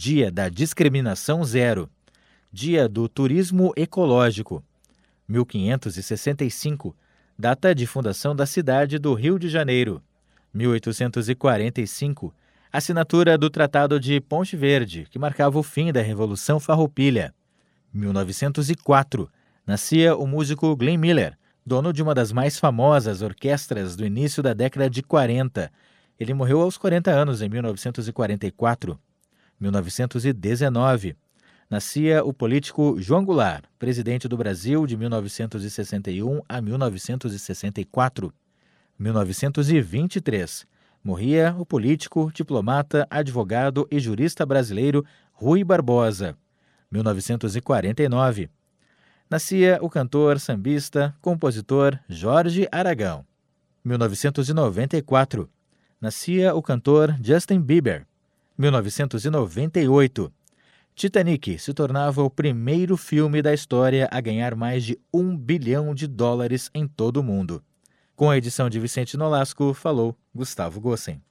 Dia da Discriminação Zero. Dia do Turismo Ecológico. 1565, data de fundação da cidade do Rio de Janeiro. 1845, assinatura do Tratado de Ponte Verde, que marcava o fim da Revolução Farroupilha. 1904, nascia o músico Glenn Miller, dono de uma das mais famosas orquestras do início da década de 40. Ele morreu aos 40 anos em 1944. 1919, nascia o político João Goulart, presidente do Brasil de 1961 a 1964. 1923, morria o político, diplomata, advogado e jurista brasileiro Rui Barbosa. 1949, nascia o cantor, sambista, compositor Jorge Aragão. 1994, nascia o cantor Justin Bieber. 1998, Titanic se tornava o primeiro filme da história a ganhar mais de um bilhão de dólares em todo o mundo. Com a edição de Vicente Nolasco, falou Gustavo Gossen.